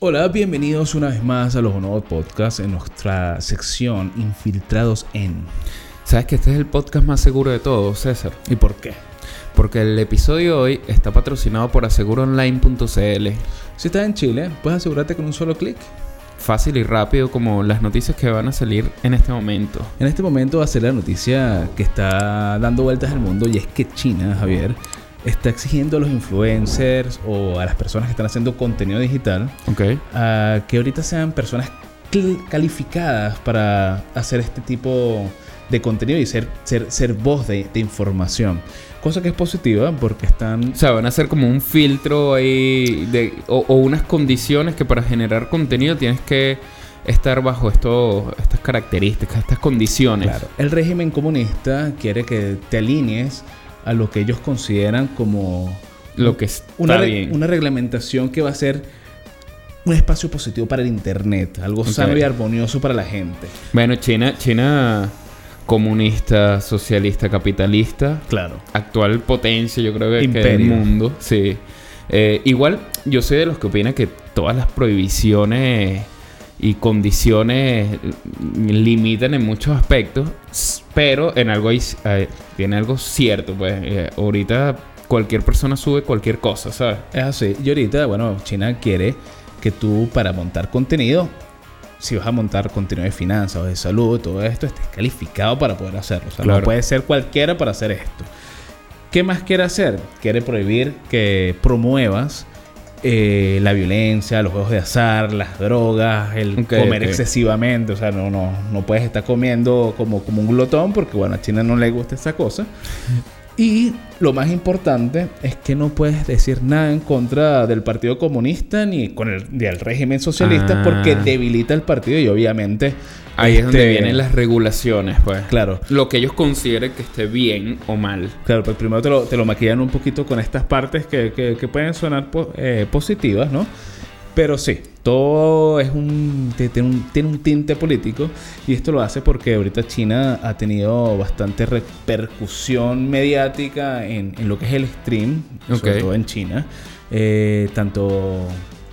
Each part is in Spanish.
Hola, bienvenidos una vez más a los nuevos Podcasts en nuestra sección Infiltrados en. ¿Sabes que este es el podcast más seguro de todos, César? ¿Y por qué? Porque el episodio de hoy está patrocinado por aseguroonline.cl. Si estás en Chile, puedes asegurarte con un solo clic. Fácil y rápido como las noticias que van a salir en este momento. En este momento va a ser la noticia que está dando vueltas al mundo y es que China, Javier, está exigiendo a los influencers o a las personas que están haciendo contenido digital a que ahorita sean personas calificadas para hacer este tipo de contenido y ser, ser, ser voz de, de información. Cosa que es positiva porque están... O sea, van a hacer como un filtro ahí de, o, o unas condiciones que para generar contenido tienes que estar bajo esto, estas características, estas condiciones. Claro, el régimen comunista quiere que te alinees a lo que ellos consideran como Lo que está una, bien. una reglamentación que va a ser un espacio positivo para el Internet, algo sano Ok. y armonioso para la gente. Bueno, China, China comunista, socialista, capitalista, Claro. actual potencia, yo creo que, que del mundo. Sí. Eh, igual, yo soy de los que opina que todas las prohibiciones y condiciones limitan en muchos aspectos, pero en algo hay, eh, tiene algo cierto, pues. Eh, ahorita cualquier persona sube cualquier cosa, ¿sabes? Es así. Y ahorita, bueno, China quiere que tú para montar contenido, si vas a montar contenido de finanzas o de salud, todo esto, estés calificado para poder hacerlo. O sea, Claro. no puede ser cualquiera para hacer esto. ¿Qué más quiere hacer? Quiere prohibir que promuevas eh, la violencia, los juegos de azar, las drogas, el comer excesivamente. O sea, no, no, no puedes estar comiendo como, como un glotón porque, bueno, a China no le gusta esa cosa. Y lo más importante es que no puedes decir nada en contra del Partido Comunista ni con el del régimen socialista Ah. porque debilita el partido y obviamente Ahí es donde este, vienen las regulaciones, pues. Claro, Lo que ellos consideren que esté bien o mal. claro, pues primero te lo, te lo maquillan un poquito con estas partes que, que- que pueden sonar po- eh, positivas, ¿no? Pero sí, todo es un, tiene un tiene un tinte político y esto lo hace porque ahorita China ha tenido bastante repercusión mediática en, en lo que es el stream, sobre Ok. todo en China, eh, tanto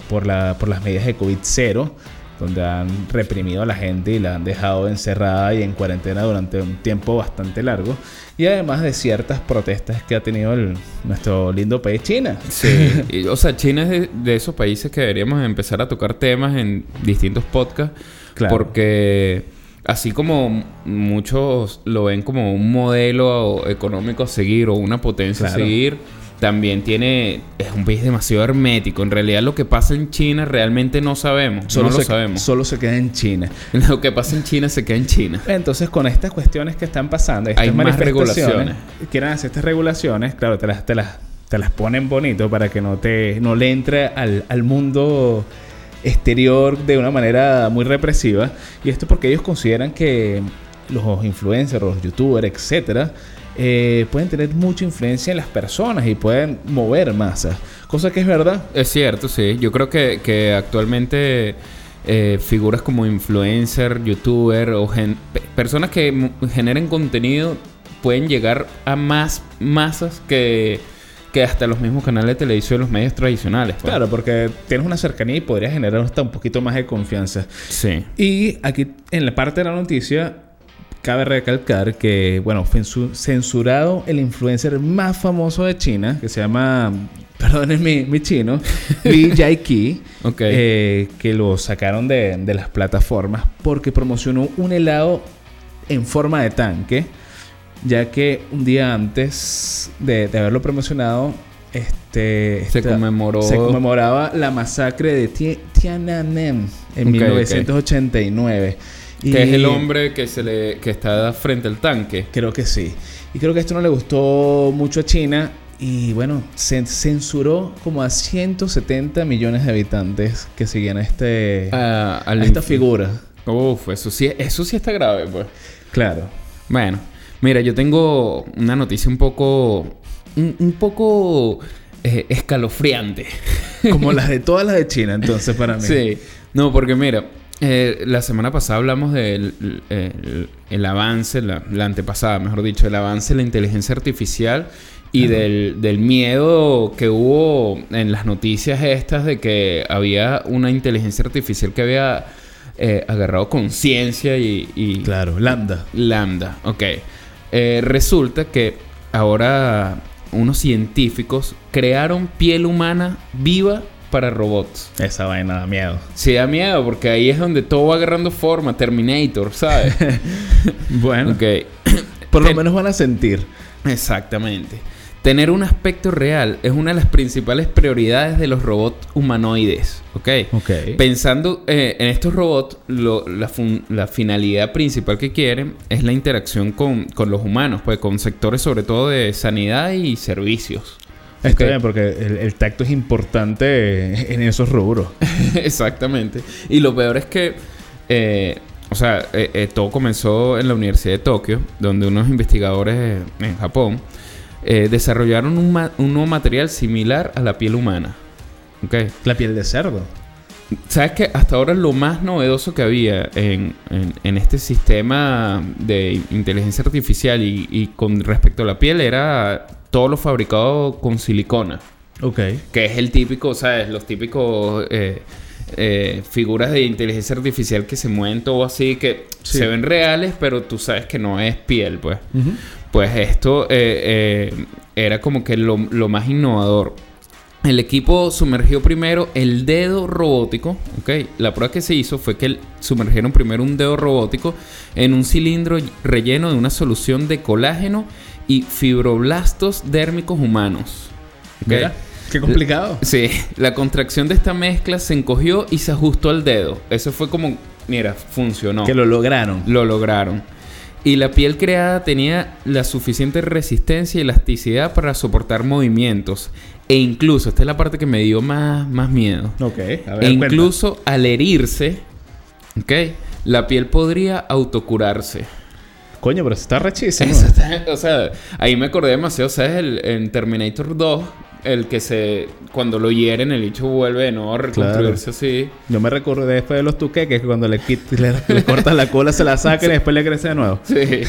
por, la, por las medidas de COVID-0, donde han reprimido a la gente y la han dejado encerrada y en cuarentena durante un tiempo bastante largo, y además de ciertas protestas que ha tenido el- nuestro lindo país China. Sí, y, o sea, China es de, de esos países que deberíamos empezar a tocar temas en distintos podcasts. Claro. Porque así como muchos lo ven como un modelo económico a seguir o una potencia Claro. a seguir, también tiene... Es un país demasiado hermético. En realidad lo que pasa en China realmente no sabemos. Solo, no se, lo sabemos. solo se queda en China. Lo que pasa en China se queda en China. Entonces, con estas cuestiones que están pasando, estas Hay más regulaciones. quieren hacer estas regulaciones, claro, te las, te las, te las ponen bonito para que no te no le entre al, al mundo exterior de una manera muy represiva. Y esto porque ellos consideran que los influencers, los youtubers, etcétera, eh, pueden tener mucha influencia en las personas y pueden mover masas. Cosa que es verdad. Es cierto, sí. Yo creo que, que actualmente eh, figuras como influencer, youtuber o gen- pe- personas que generen contenido pueden llegar a más masas que, que hasta los mismos canales de televisión y los medios tradicionales. pues. Claro, porque tienes una cercanía y podrías generar hasta un poquito más de confianza. Sí. Y aquí en la parte de la noticia cabe recalcar que, bueno, fue censu- censurado el influencer más famoso de China, que se llama, perdonen mi, mi chino, Li Ok. eh, que lo sacaron de, de las plataformas porque promocionó un helado en forma de tanque, ya que un día antes de, de haberlo promocionado, este, Se esta- conmemoró- se conmemoraba la masacre de Ti- Tiananmen en Ok, 1989. Que es el hombre que se le que está frente al tanque. Creo que sí. Y creo que esto no le gustó mucho a China. Y bueno, se censuró como a 170 millones de habitantes que seguían a, este, A, esta figura. Uf, eso sí, eso sí está grave, pues. Claro. Bueno, mira, yo tengo una noticia un poco. un, un poco eh, escalofriante. Como las de todas las de China, entonces, para mí. Sí. No, porque mira, eh, la semana pasada hablamos del el, el avance, la, la antepasada, mejor dicho, el avance de la inteligencia artificial y del, del miedo que hubo en las noticias estas de que había una inteligencia artificial que había eh, agarrado conciencia y, y- Claro, lambda. Lambda, ok. Eh, resulta que ahora unos científicos crearon piel humana viva para robots. Esa vaina da miedo. Sí da miedo porque ahí es donde todo va agarrando forma, Terminator, ¿sabes? Bueno, ok. por lo Ten- menos van a sentir. Exactamente. Tener un aspecto real es una de las principales prioridades de los robots humanoides, ¿ok? Ok. Pensando eh, en estos robots, lo- la, fun- la finalidad principal que quieren es la interacción con, con los humanos, pues con sectores sobre todo de sanidad y servicios. Está Ok. bien, porque el, el tacto es importante en esos rubros. Exactamente. Y lo peor es que, eh, o sea, eh, eh, todo comenzó en la Universidad de Tokio, donde unos investigadores en Japón desarrollaron un, ma- un nuevo material similar a la piel humana. ¿Ok? La piel de cerdo. ¿Sabes que Hasta ahora lo más novedoso que había en, en- en este sistema de inteligencia artificial y, y con respecto a la piel era todo lo fabricado con silicona. Ok. Que es el típico, ¿sabes? Los típicos eh, eh, figuras de inteligencia artificial que se mueven todo así, que Sí. se ven reales, pero tú sabes que no es piel, pues. Pues esto eh, era como que lo, lo más innovador. El equipo sumergió primero el dedo robótico, ¿ok? La prueba que se hizo fue que sumergieron primero un dedo robótico en un cilindro relleno de una solución de colágeno y fibroblastos dérmicos humanos. Mira, qué complicado. Sí, la contracción de esta mezcla se encogió y se ajustó al dedo. Eso fue como, mira, funcionó. Que lo lograron. Lo lograron. Y la piel creada tenía la suficiente resistencia y elasticidad para soportar movimientos. E incluso, esta es la parte que me dio más, más miedo. Ok. A ver, E cuenta. incluso al herirse, ¿ok? La piel podría autocurarse. Coño, pero está rechísimo. Eso está- o sea, ahí me acordé demasiado, ¿sabes? El, en Terminator 2, el que se... Cuando lo hieren, el bicho vuelve de nuevo a reconstruirse así. Yo me recordé después de los tuqueques que cuando le, quit- le, le cortas la cola se la sacan y después le crece de nuevo. Sí.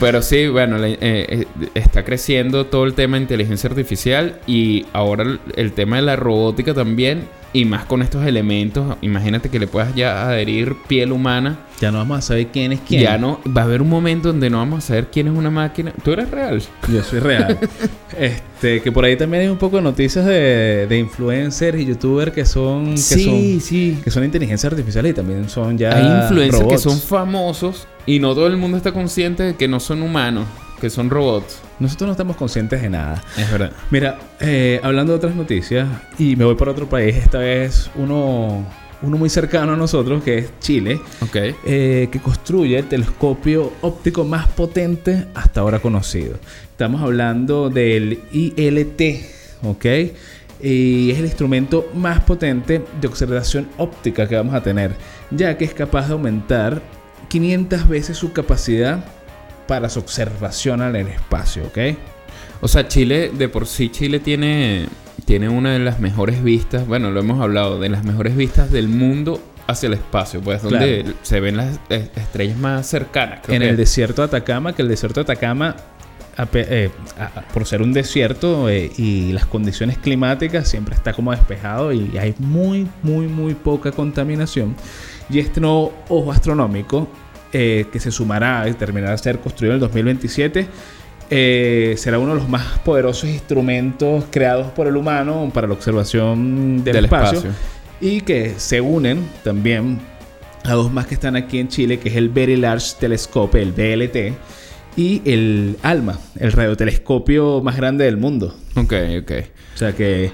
Pero sí, bueno, le- eh, eh, está creciendo todo el tema de inteligencia artificial y ahora el, el tema de la robótica también. Y más con estos elementos, imagínate que le puedas ya adherir piel humana. Ya no vamos a saber quién es quién. Ya no, va a haber un momento donde no vamos a saber quién es una máquina. ¿Tú eres real? Yo soy real. este, que por ahí también hay un poco de noticias de, de influencers y youtubers que son. Que son, sí. que son inteligencia artificial y también son ya. Hay influencers que son famosos y no todo el mundo está consciente de que no son humanos, que son robots. Nosotros no estamos conscientes de nada. Es verdad. Mira, eh, hablando de otras noticias, y me voy para otro país, esta vez uno, uno muy cercano a nosotros, que es Chile, Ok. eh, que construye el telescopio óptico más potente hasta ahora conocido. Estamos hablando del ILT, ¿ok? Y es el instrumento más potente de observación óptica que vamos a tener, ya que es capaz de aumentar 500 veces su capacidad para su observación el espacio, ¿ok? O sea, Chile, de por sí Chile tiene, tiene una de las mejores vistas, bueno, lo hemos hablado, de las mejores vistas del mundo hacia el espacio, pues donde Claro. se ven las eh, estrellas más cercanas. creo en que el es. desierto de Atacama, que el desierto de Atacama, eh, por ser un desierto eh, y las condiciones climáticas, siempre está como despejado y hay muy, muy, muy poca contaminación. Y este nuevo ojo astronómico, eh, que se sumará y terminará de ser construido en el 2027, eh, será uno de los más poderosos instrumentos creados por el humano para la observación del, Del espacio, espacio. y que se unen también a dos más que están aquí en Chile, que es el Very Large Telescope, el VLT, y el ALMA, el radiotelescopio más grande del mundo. Ok, ok. O sea que,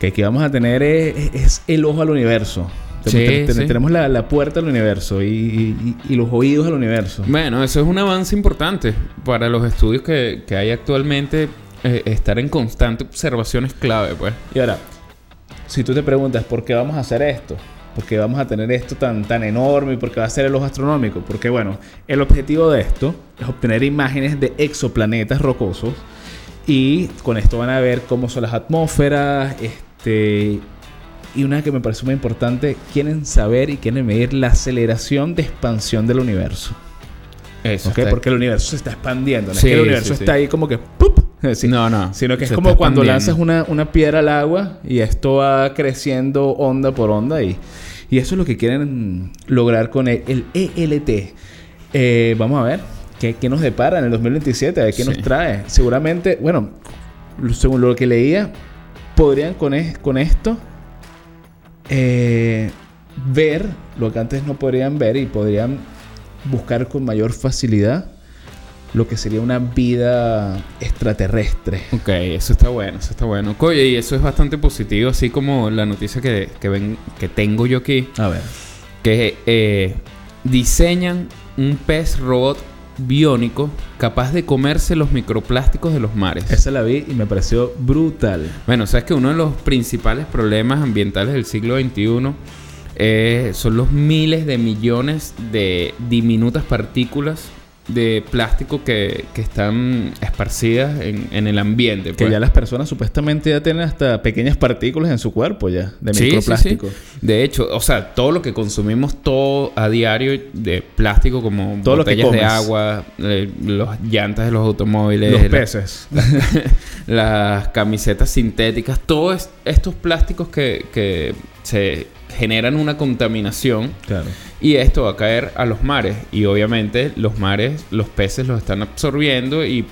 que aquí vamos a tener es, es el ojo al universo. Sí, Ten- ten- sí. Tenemos la, la puerta al universo y, y- y los oídos al universo. Bueno, eso es un avance importante para los estudios que, que hay actualmente. eh, estar en constante observación es clave, pues. Y ahora, si tú te preguntas por qué vamos a hacer esto, por qué vamos a tener esto tan, tan enorme y por qué va a ser el ojo astronómico, porque bueno, el objetivo de esto es obtener imágenes de exoplanetas rocosos y con esto van a ver cómo son las atmósferas, este y una que me parece muy importante, quieren saber y quieren medir la aceleración de expansión del universo. Eso Porque el universo se está expandiendo. No Sí, es que el universo sí, sí. está ahí como que ¡pup! No, no. Sino que es como cuando lanzas una, una piedra al agua y esto va creciendo onda por onda y, y eso es lo que quieren lograr con el, el ELT. Eh, vamos a ver qué, qué nos depara en el 2027, a ver qué nos trae. Seguramente, bueno, según lo que leía, podrían con, es- con esto eh, ver lo que antes no podrían ver y podrían buscar con mayor facilidad lo que sería una vida extraterrestre. Ok, eso está bueno, eso está bueno. Oye, y eso es bastante positivo, así como la noticia que, que, ven, que tengo yo aquí, A ver. que eh, diseñan un pez robot biónico capaz de comerse los microplásticos de los mares. Esa la vi y me pareció brutal. Bueno, sabes que uno de los principales problemas ambientales del siglo XXI eh, son los miles de millones de diminutas partículas de plástico que, que están esparcidas en, en el ambiente. Que pues. ya las personas supuestamente ya tienen hasta pequeñas partículas en su cuerpo ya, de Sí, microplástico. sí. De hecho, o sea, todo lo que consumimos todo a diario de plástico, como Todo lo que botellas de agua, eh, las llantas de los automóviles, Los la- peces. las camisetas sintéticas, todos estos plásticos que, que se generan una contaminación claro. y esto va a caer a los mares y obviamente los mares, los peces los están absorbiendo y,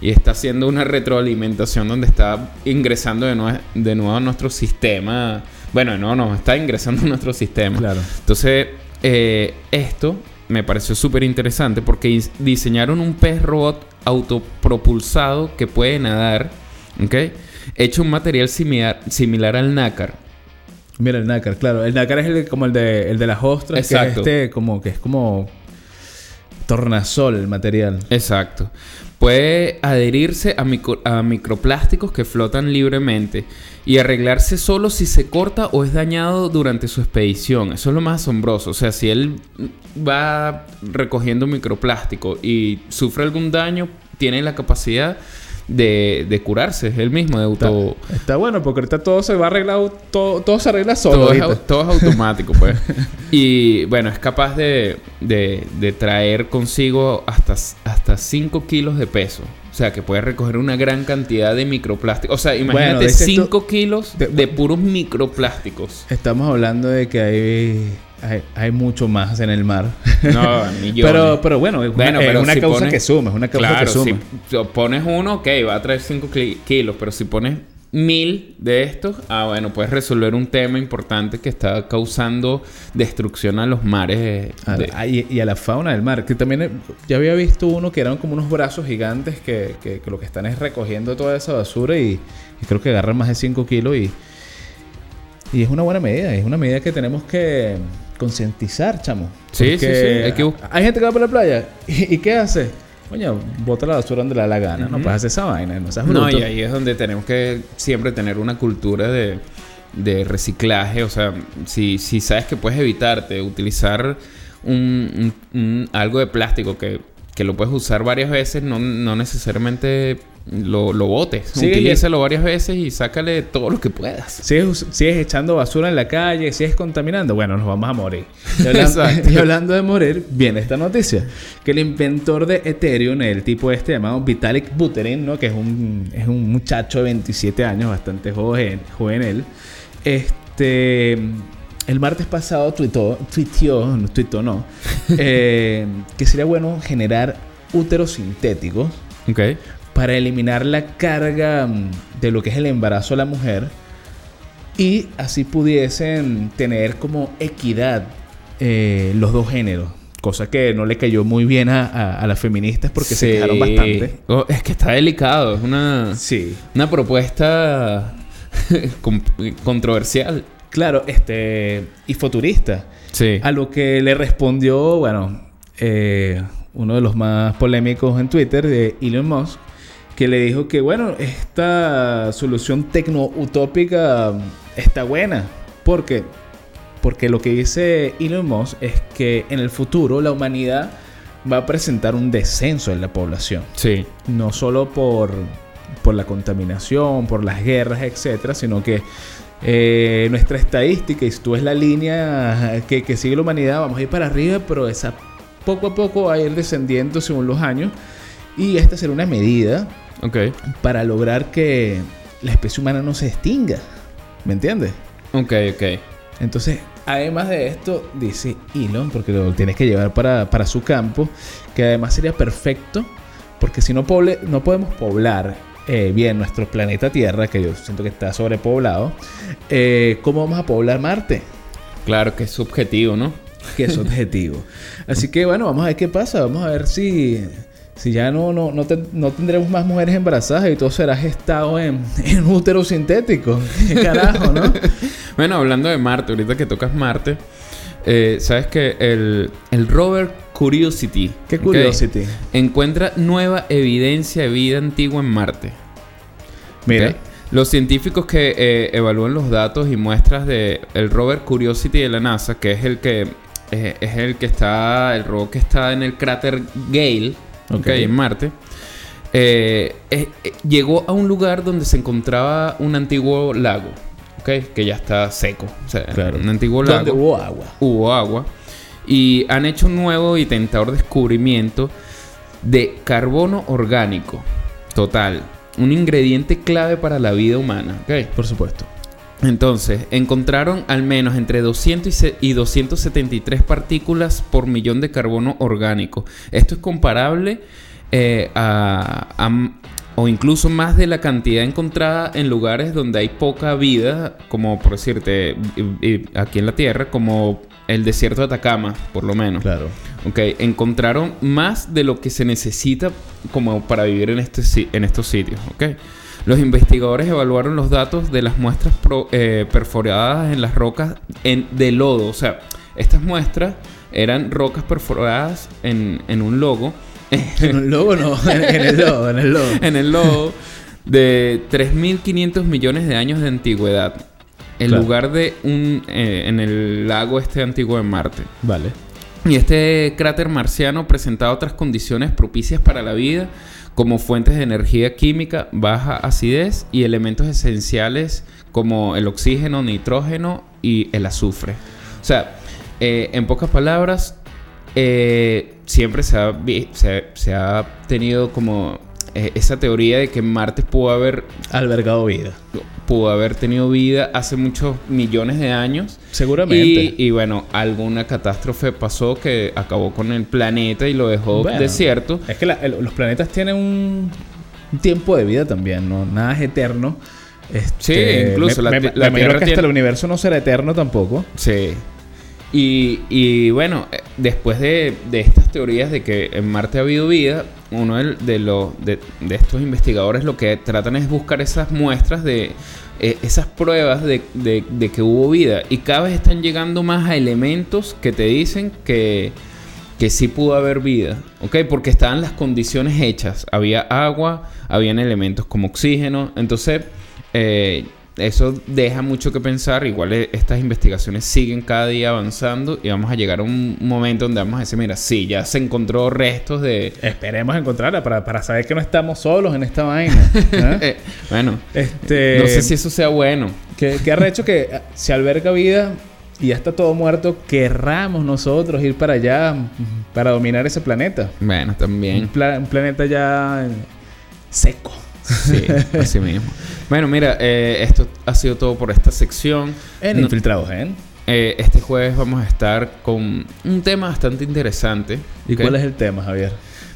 y está haciendo una retroalimentación donde está ingresando de, nue- de nuevo a nuestro sistema. Bueno, no, no, está ingresando a nuestro sistema. Claro. Entonces, eh, esto me pareció súper interesante porque dis- diseñaron un pez robot autopropulsado que puede nadar, ¿ok? Hecho un material similar, similar al nácar. Mira el nácar, claro. El nácar es el, como el de, el de las ostras, Exacto. que es este, como que es como tornasol el material. Exacto. Puede adherirse a, micro- a microplásticos que flotan libremente y arreglarse solo si se corta o es dañado durante su expedición. Eso es lo más asombroso. O sea, si él va recogiendo microplástico y sufre algún daño, tiene la capacidad de, de curarse él mismo, de auto... está bueno porque ahorita todo se va arreglado, todo, todo se arregla solo. Todo es, todo es automático, pues. y bueno, es capaz de, de- de traer consigo hasta, hasta 5 kilos de peso. O sea, que puede recoger una gran cantidad de microplásticos. O sea, imagínate dices tú- 5 kilos de- de, puros microplásticos. Estamos hablando de que hay, hay, hay mucho más en el mar. No, millones. pero, pero bueno, es Bueno, una, es pero una si causa pones- que suma, es una causa Claro, que suma. si pones uno, ok, va a traer 5 kilos, pero si pones mil de estos, ah, bueno, puedes resolver un tema importante que está causando destrucción a los mares. A- de- a- y, y a la fauna del mar. Que también eh, ya había visto uno que eran como unos brazos gigantes que, que- que lo que están es recogiendo toda esa basura y, y creo que agarran más de 5 kilos y, y es una buena medida. Es una medida que tenemos que concientizar, chamo. Sí, sí, sí, hay que bus- Hay gente que va por la playa y, ¿y qué hace? Coño, bota la basura donde le da la gana. No puedes hacer esa vaina. No seas No, y ahí es donde tenemos que siempre tener una cultura de, de reciclaje. O sea, si, si sabes que puedes evitarte utilizar un, un- un- algo de plástico que, que lo puedes usar varias veces, no, no necesariamente lo, lo botes. Sí, Utilízalo varias veces y sácale todo lo que puedas. Us- sigues echando basura en la calle, sigues contaminando, bueno, nos vamos a morir. Y hablando, y hablando de morir, viene esta noticia. Que el inventor de Ethereum, el tipo este llamado Vitalik Buterin, ¿no? Que es un, es un muchacho de 27 años, bastante joven, joven él. Este... El martes pasado tuitó, tuiteó, no tuitó, no, eh, que sería bueno generar úteros sintéticos Ok. Para eliminar la carga mm, de lo que es el embarazo a la mujer y así pudiesen tener como equidad eh, los dos géneros. Cosa que no le cayó muy bien a, a- a las feministas porque se quejaron bastante. Oh, es que está delicado. Es una, Sí. una propuesta con- controversial. Claro, este. Y futurista. Sí. A lo que le respondió, bueno, eh, uno de los más polémicos en Twitter, de Elon Musk, que le dijo que, bueno, esta solución tecno-utópica está buena. ¿Por qué? Porque lo que dice Elon Musk es que en el futuro la humanidad va a presentar un descenso en la población. Sí. No solo por, por la contaminación, por las guerras, etcétera, sino que eh, nuestra estadística, y si tú ves la línea que, que sigue la humanidad, vamos a ir para arriba, pero esa poco a poco va a ir descendiendo según los años. Y esta será una medida Ok. para lograr que la especie humana no se extinga. ¿Me entiendes? Ok, ok. Entonces, además de esto, dice Elon, porque lo tienes que llevar para, para su campo, que además sería perfecto, porque si no, poble- no podemos poblar eh, bien nuestro planeta Tierra, que yo siento que está sobrepoblado, eh, ¿cómo vamos a poblar Marte? Claro que es subjetivo, ¿no? Que es objetivo. Así que bueno, vamos a ver qué pasa, vamos a ver si... Si ya no, no, no, ten- no tendremos más mujeres embarazadas y todo será gestado en, en útero sintético. ¿Qué carajo, no? Bueno, hablando de Marte, ahorita que tocas Marte, eh, sabes que el, el rover Curiosity. Qué curiosity. Encuentra nueva evidencia de vida antigua en Marte. Mira. Los científicos que eh, evalúan los datos y muestras de el rover Curiosity de la NASA, que es el que eh, es el que está el robot que está en el cráter Gale, Ok. ok, en Marte. eh, eh, eh, llegó a un lugar donde se encontraba un antiguo lago, ok, que ya está seco, o sea, Claro. un antiguo lago donde hubo agua. hubo agua y han hecho un nuevo y tentador descubrimiento de carbono orgánico total, un ingrediente clave para la vida humana. ¿ok? Por supuesto. Entonces, encontraron al menos entre 200 y se- y 273 partículas por millón de carbono orgánico. Esto es comparable eh, a, a- o incluso más de la cantidad encontrada en lugares donde hay poca vida, como por decirte, aquí en la Tierra, como el desierto de Atacama, por lo menos. Claro. Ok, encontraron más de lo que se necesita como para vivir en, este, en estos sitios. Ok. Los investigadores evaluaron los datos de las muestras pro- eh, perforadas en las rocas en, de lodo. O sea, estas muestras eran rocas perforadas en, en un logo. En un lobo no, en, en el lobo, en el lobo. en el lodo de 3.500 millones de años de antigüedad. En Claro. lugar de un... eh, en el lago este antiguo de Marte. Vale. Y este cráter marciano presentaba otras condiciones propicias para la vida, como fuentes de energía química, baja acidez y elementos esenciales como el oxígeno, nitrógeno y el azufre. O sea, eh, en pocas palabras, eh, siempre se ha, tenido como eh, esa teoría de que Marte pudo haber, Albergado vida. Pudo haber tenido vida hace muchos millones de años. Seguramente. Y, y bueno, alguna catástrofe pasó que acabó con el planeta y lo dejó Bueno, desierto. Es que la- el- los planetas tienen un, tiempo de vida también, ¿no? Nada es eterno. Este, Sí, incluso me, la me- la me Tierra que hasta tiene- el universo no será eterno tampoco. Sí. Y, bueno, eh, después de, de estas teorías de que en Marte ha habido vida, uno del- de, los de, de estos investigadores lo que tratan es buscar esas muestras de eh, esas pruebas de, de- de que hubo vida. Y cada vez están llegando más a elementos que te dicen que, que sí pudo haber vida, ¿ok? Porque estaban las condiciones hechas. Había agua, habían elementos como oxígeno. Entonces, eh, eso deja mucho que pensar. Igual eh, estas investigaciones siguen cada día avanzando y vamos a llegar a un momento donde vamos a decir, mira, sí, ya se encontró restos de... Esperemos encontrarla para, para saber que no estamos solos en esta vaina. ¿eh? Eh, bueno, este, no sé si eso sea bueno. que, que arrecho que se alberga vida y ya está todo muerto, querramos nosotros ir para allá para dominar ese planeta. Bueno, Un, también. pla- un planeta ya seco. Sí, así mismo. Bueno, mira, eh, esto ha sido todo por esta sección. En No- Infiltrados, ¿eh? Eh, este jueves vamos a estar con un tema bastante interesante. ¿Y ¿ok? cuál es el tema, Javier?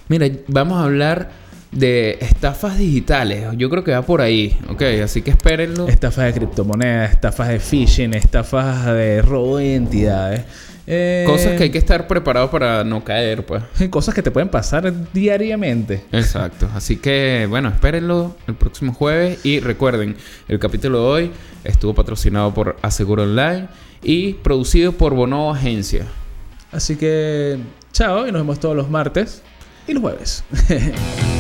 Mira, vamos a hablar de estafas digitales. Yo creo que va por ahí, ¿ok? Así que espérenlo. Estafas de criptomonedas, estafas de phishing, estafas de robo de identidades. Eh, Cosas que hay que estar preparados para no caer, pues. Cosas que te pueden pasar diariamente. Exacto. Así que, bueno, espérenlo el próximo jueves. Y recuerden, el capítulo de hoy estuvo patrocinado por Aseguro Online y producido por Bono Agencia. Así que, chao y nos vemos todos los martes y los jueves.